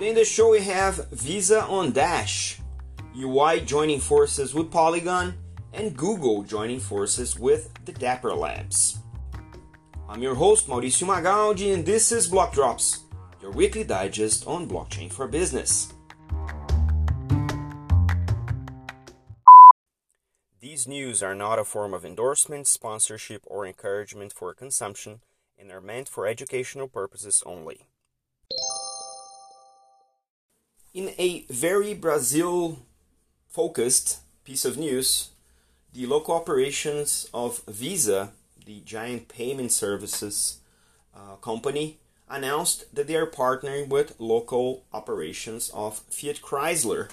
In the show we have Visa on Dash, EY joining forces with Polygon, and Google joining forces with the Dapper Labs. I'm your host Mauricio Magaldi and this is Block Drops, your weekly digest on blockchain for business. These news are not a form of endorsement, sponsorship, or encouragement for consumption and are meant for educational purposes only. In a very Brazil focused piece of news, the local operations of Visa, the giant payment services uh, company, announced that they are partnering with local operations of Fiat Chrysler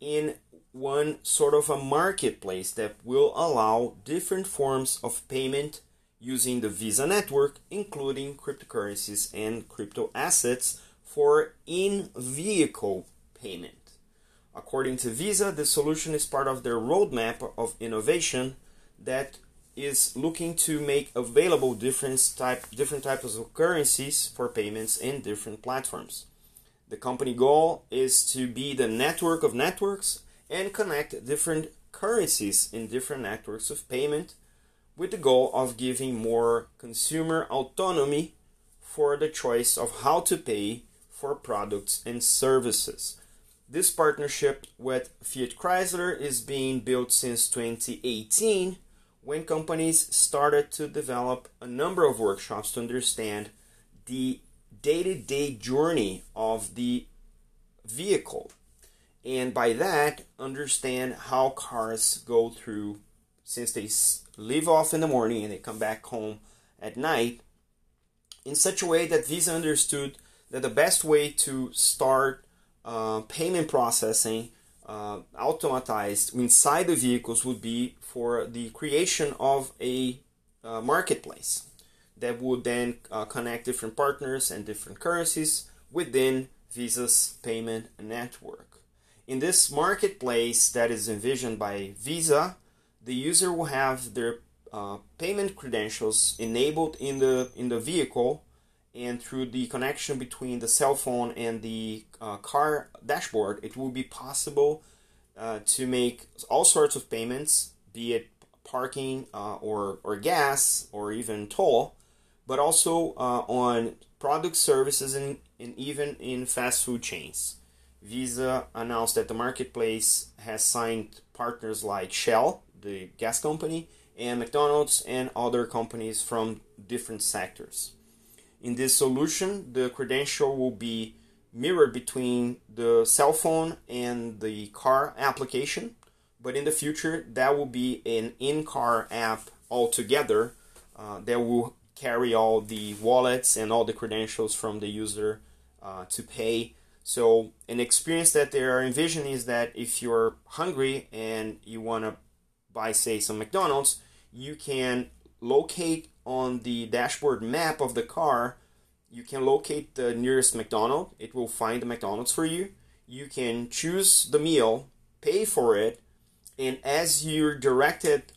in one sort of a marketplace that will allow different forms of payment using the Visa network, including cryptocurrencies and crypto assets for in vehicle payment. According to Visa, the solution is part of their roadmap of innovation that is looking to make available different type different types of currencies for payments in different platforms. The company goal is to be the network of networks and connect different currencies in different networks of payment with the goal of giving more consumer autonomy for the choice of how to pay for products and services. This partnership with Fiat Chrysler is being built since 2018 when companies started to develop a number of workshops to understand the day to day journey of the vehicle and by that understand how cars go through since they leave off in the morning and they come back home at night in such a way that Visa understood that the best way to start uh, payment processing uh, automatized inside the vehicles would be for the creation of a uh, marketplace that would then uh, connect different partners and different currencies within Visa's payment network. In this marketplace that is envisioned by Visa, the user will have their uh, payment credentials enabled in the in the vehicle and through the connection between the cell phone and the uh, car dashboard it will be possible uh, to make all sorts of payments be it parking uh, or, or gas or even toll but also uh, on product services and, and even in fast food chains Visa announced that the marketplace has signed partners like Shell, the gas company, and McDonald's and other companies from different sectors. In this solution, the credential will be mirrored between the cell phone and the car application, but in the future, that will be an in car app altogether uh, that will carry all the wallets and all the credentials from the user uh, to pay. So an experience that they are envisioning is that if you're hungry and you want to buy, say, some McDonald's, you can locate on the dashboard map of the car. You can locate the nearest McDonald's. It will find the McDonald's for you. You can choose the meal, pay for it, and as you're directed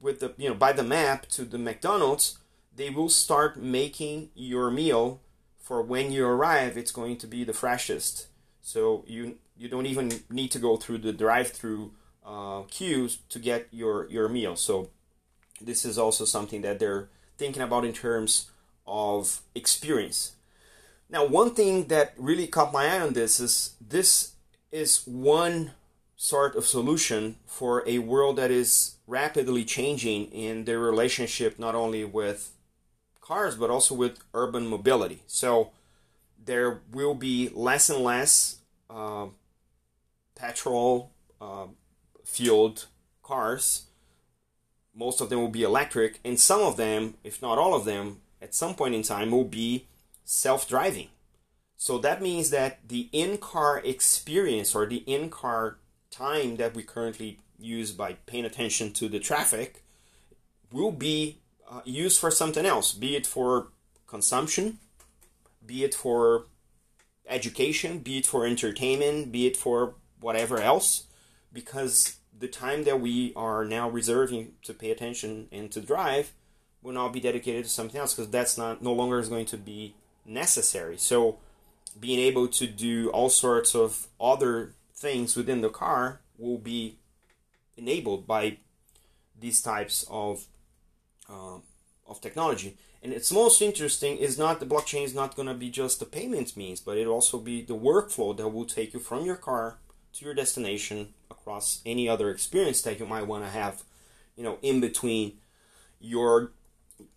with the you know by the map to the McDonald's, they will start making your meal for when you arrive, it's going to be the freshest. So you you don't even need to go through the drive-through uh, queues to get your your meal. So this is also something that they're thinking about in terms of experience. Now, one thing that really caught my eye on this is this is one sort of solution for a world that is rapidly changing in their relationship not only with cars, but also with urban mobility. So there will be less and less uh, petrol uh, fueled cars. Most of them will be electric, and some of them, if not all of them, at some point in time will be self driving. So that means that the in car experience or the in car time that we currently use by paying attention to the traffic will be uh, used for something else, be it for consumption, be it for education, be it for entertainment, be it for whatever else, because the time that we are now reserving to pay attention and to drive will now be dedicated to something else because that's not no longer is going to be necessary. So being able to do all sorts of other things within the car will be enabled by these types of uh, of technology. And it's most interesting is not the blockchain is not going to be just the payment means, but it also be the workflow that will take you from your car to your destination across any other experience that you might want to have, you know, in between your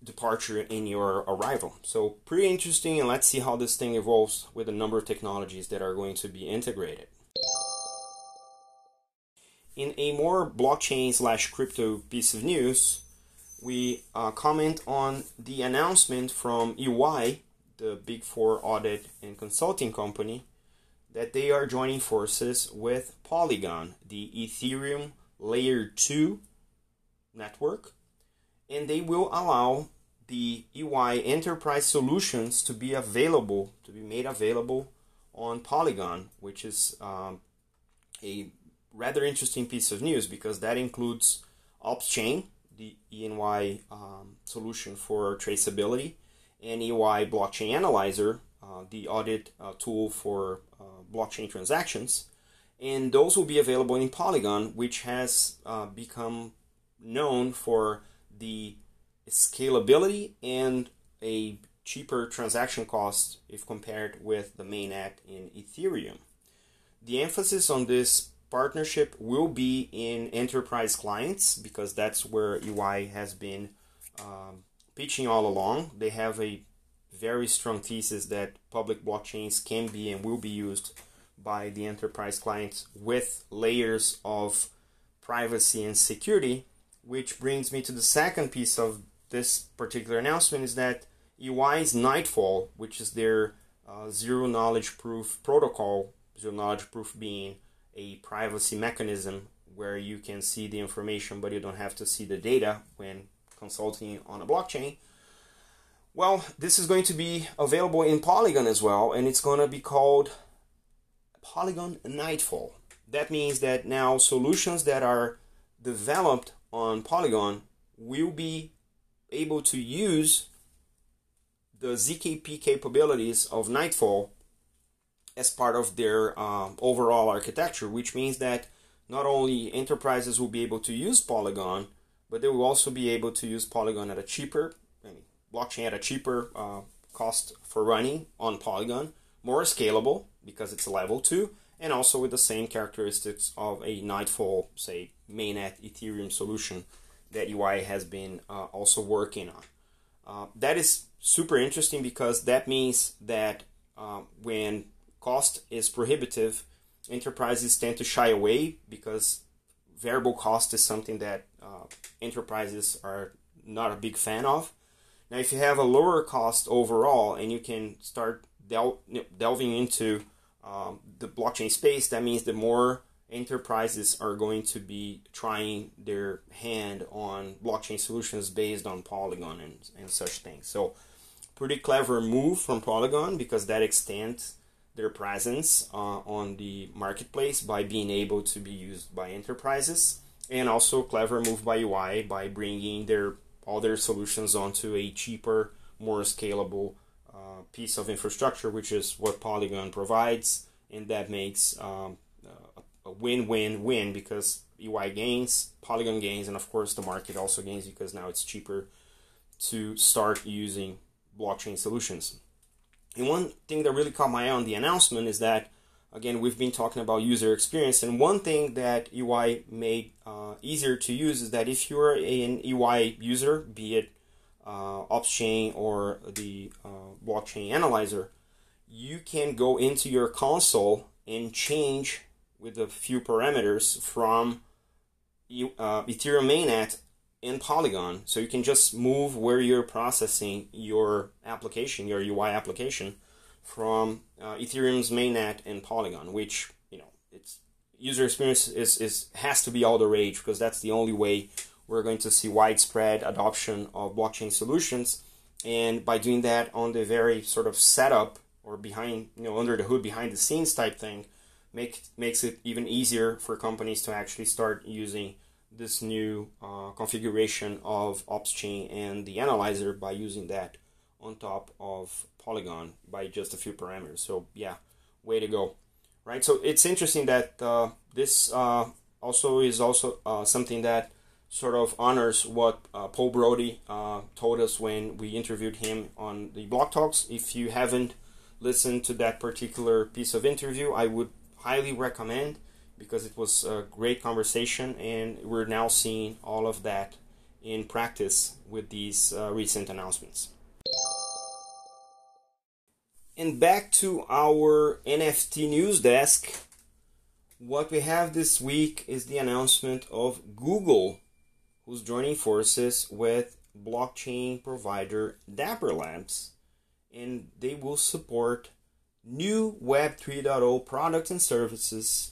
departure and your arrival. So pretty interesting and let's see how this thing evolves with a number of technologies that are going to be integrated. In a more blockchain slash crypto piece of news, we uh, comment on the announcement from EY, the Big Four audit and consulting company, that they are joining forces with Polygon, the Ethereum Layer 2 network, and they will allow the EY enterprise solutions to be available, to be made available on Polygon, which is um, a rather interesting piece of news because that includes OpsChain, the EY um, solution for traceability, and EY Blockchain Analyzer, the audit uh, tool for uh, blockchain transactions. And those will be available in Polygon, which has uh, become known for the scalability and a cheaper transaction cost if compared with the main mainnet in Ethereum. The emphasis on this partnership will be in enterprise clients because that's where EY has been um, pitching all along. They have a very strong thesis that public blockchains can be and will be used by the enterprise clients with layers of privacy and security which brings me to the second piece of this particular announcement is that EY's Nightfall, which is their uh, zero knowledge proof protocol, zero knowledge proof being a privacy mechanism where you can see the information but you don't have to see the data when consulting on a blockchain. Well, this is going to be available in Polygon as well, and it's going to be called Polygon Nightfall. That means that now solutions that are developed on Polygon will be able to use the ZKP capabilities of Nightfall as part of their um, overall architecture, which means that not only enterprises will be able to use Polygon, but they will also be able to use Polygon at a cheaper, blockchain at a cheaper uh, cost for running on Polygon, more scalable because it's a level 2, and also with the same characteristics of a Nightfall, say, mainnet Ethereum solution that EY has been uh, also working on. Uh, that is super interesting because that means that uh, when cost is prohibitive, enterprises tend to shy away because variable cost is something that uh, enterprises are not a big fan of. Now, if you have a lower cost overall and you can start del- delving into um, the blockchain space, that means the more enterprises are going to be trying their hand on blockchain solutions based on Polygon and, and such things. So, pretty clever move from Polygon because that extends their presence uh, on the marketplace by being able to be used by enterprises, and also clever move by EY by bringing their all their solutions onto a cheaper, more scalable uh, piece of infrastructure, which is what Polygon provides, and that makes um, a win-win-win because EY gains, Polygon gains, and of course the market also gains because now it's cheaper to start using blockchain solutions. And one thing that really caught my eye on the announcement is that, again, we've been talking about user experience, and one thing that EY made uh, easier to use is that if you're an EY user, be it uh, OpsChain or the uh, blockchain analyzer, you can go into your console and change with a few parameters from uh, Ethereum mainnet in Polygon. So you can just move where you're processing your application, your UI application, from uh, Ethereum's mainnet and Polygon, which you know it's user experience is, is has to be all the rage because that's the only way we're going to see widespread adoption of blockchain solutions. And by doing that on the very sort of setup or behind, you know, under the hood, behind the scenes type thing, make makes it even easier for companies to actually start using this new uh, configuration of OpsChain and the analyzer by using that on top of Polygon by just a few parameters. So yeah, way to go, right? So it's interesting that uh, this uh, also is also uh, something that sort of honors what uh, Paul Brody uh, told us when we interviewed him on the Block Talks. If you haven't listened to that particular piece of interview, I would highly recommend because it was a great conversation, and we're now seeing all of that in practice with these uh, recent announcements. And back to our NFT news desk. What we have this week is the announcement of Google, who's joining forces with blockchain provider Dapper Labs, and they will support new Web 3.0 products and services,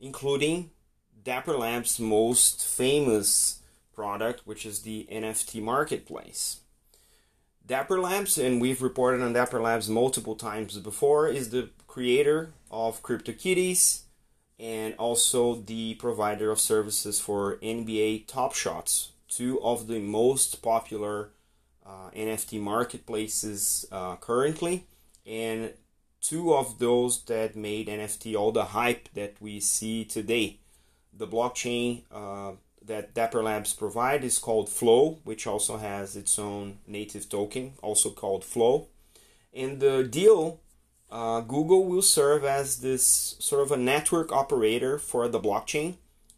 including Dapper Labs' most famous product, which is the NFT marketplace. Dapper Labs, and we've reported on Dapper Labs multiple times before, is the creator of CryptoKitties and also the provider of services for NBA Top Shots, two of the most popular uh, NFT marketplaces uh, currently, and two of those that made NFT all the hype that we see today. The blockchain uh, that Dapper Labs provide is called Flow, which also has its own native token, also called Flow. In the deal, uh, Google will serve as this sort of a network operator for the blockchain.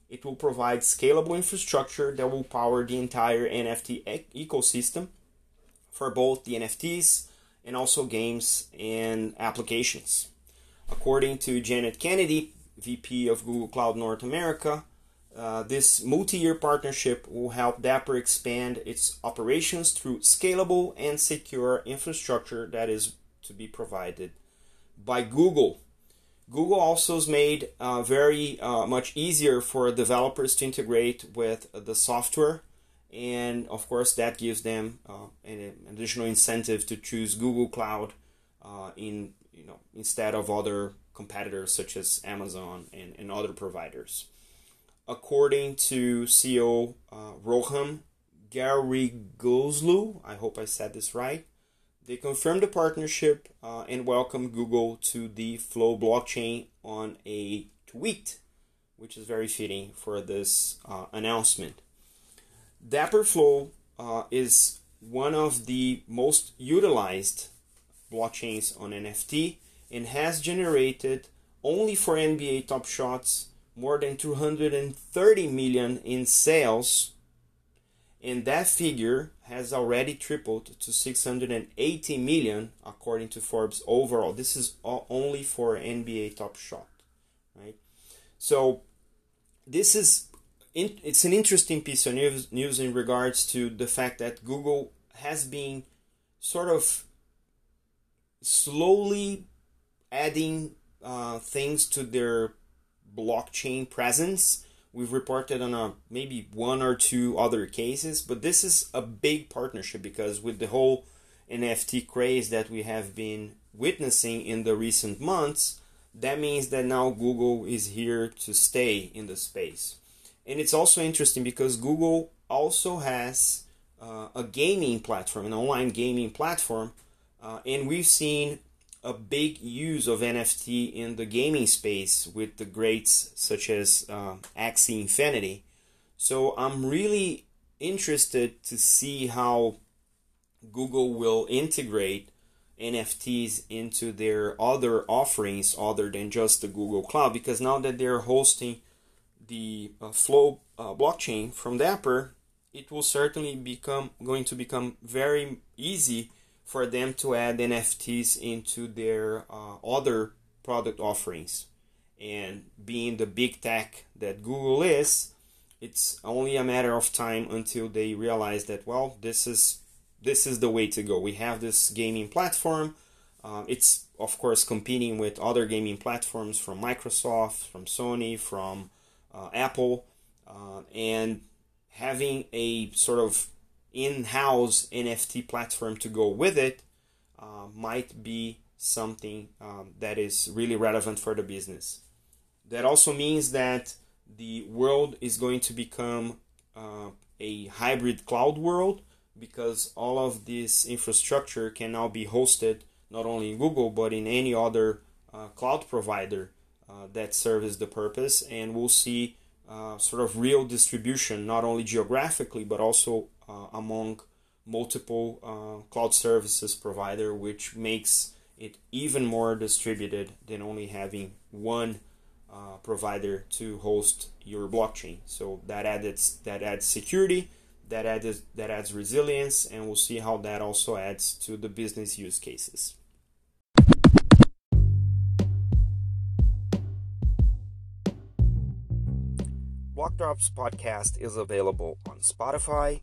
It will provide scalable infrastructure that will power the entire NFT e- ecosystem for both the NFTs and also games and applications. According to Janet Kennedy, VP of Google Cloud North America, uh, this multi year partnership will help Dapper expand its operations through scalable and secure infrastructure that is to be provided by Google. Google also has made uh, very uh, much easier for developers to integrate with the software, and of course, that gives them uh, an additional incentive to choose Google Cloud uh, in you know instead of other competitors such as Amazon and, and other providers according to CEO uh, Roham Gharegozlou, I hope I said this right, they confirmed the partnership uh, and welcomed Google to the Flow blockchain on a tweet, which is very fitting for this uh, announcement. Dapper Flow uh, is one of the most utilized blockchains on NFT and has generated only for NBA Top Shots more than 230 million in sales and that figure has already tripled to 680 million according to Forbes overall. This is only for NBA Top Shot, right? So this is it's an interesting piece of news, news in regards to the fact that Google has been sort of slowly adding uh, things to their blockchain presence. We've reported on a, maybe one or two other cases, but this is a big partnership because with the whole NFT craze that we have been witnessing in the recent months, that means that now Google is here to stay in the space. And it's also interesting because Google also has uh, a gaming platform, an online gaming platform, uh, and we've seen a big use of NFT in the gaming space with the greats such as uh, Axie Infinity. So I'm really interested to see how Google will integrate NFTs into their other offerings other than just the Google Cloud because now that they're hosting the uh, Flow uh, blockchain from Dapper, it will certainly become going to become very easy for them to add NFTs into their uh, other product offerings. And being the big tech that Google is, it's only a matter of time until they realize that well, this is this is the way to go. We have this gaming platform. Uh, it's of course competing with other gaming platforms from Microsoft, from Sony, from uh, Apple, uh, and having a sort of in-house NFT platform to go with it uh, might be something um, that is really relevant for the business. That also means that the world is going to become uh, a hybrid cloud world because all of this infrastructure can now be hosted not only in Google but in any other uh, cloud provider uh, that serves the purpose, and we'll see uh, sort of real distribution not only geographically but also among multiple uh, cloud services provider, which makes it even more distributed than only having one uh, provider to host your blockchain. So that adds that adds security, that adds that adds resilience, and we'll see how that also adds to the business use cases. Blockdrops podcast is available on Spotify,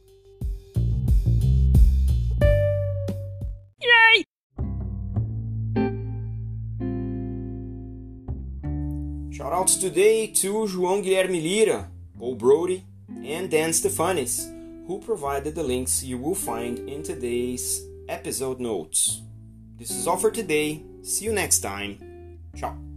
Shoutouts today to João Guilherme Lira, Paul Brody, and Dan Stefanis who provided the links you will find in today's episode notes. This is all for today. See you next time. Ciao.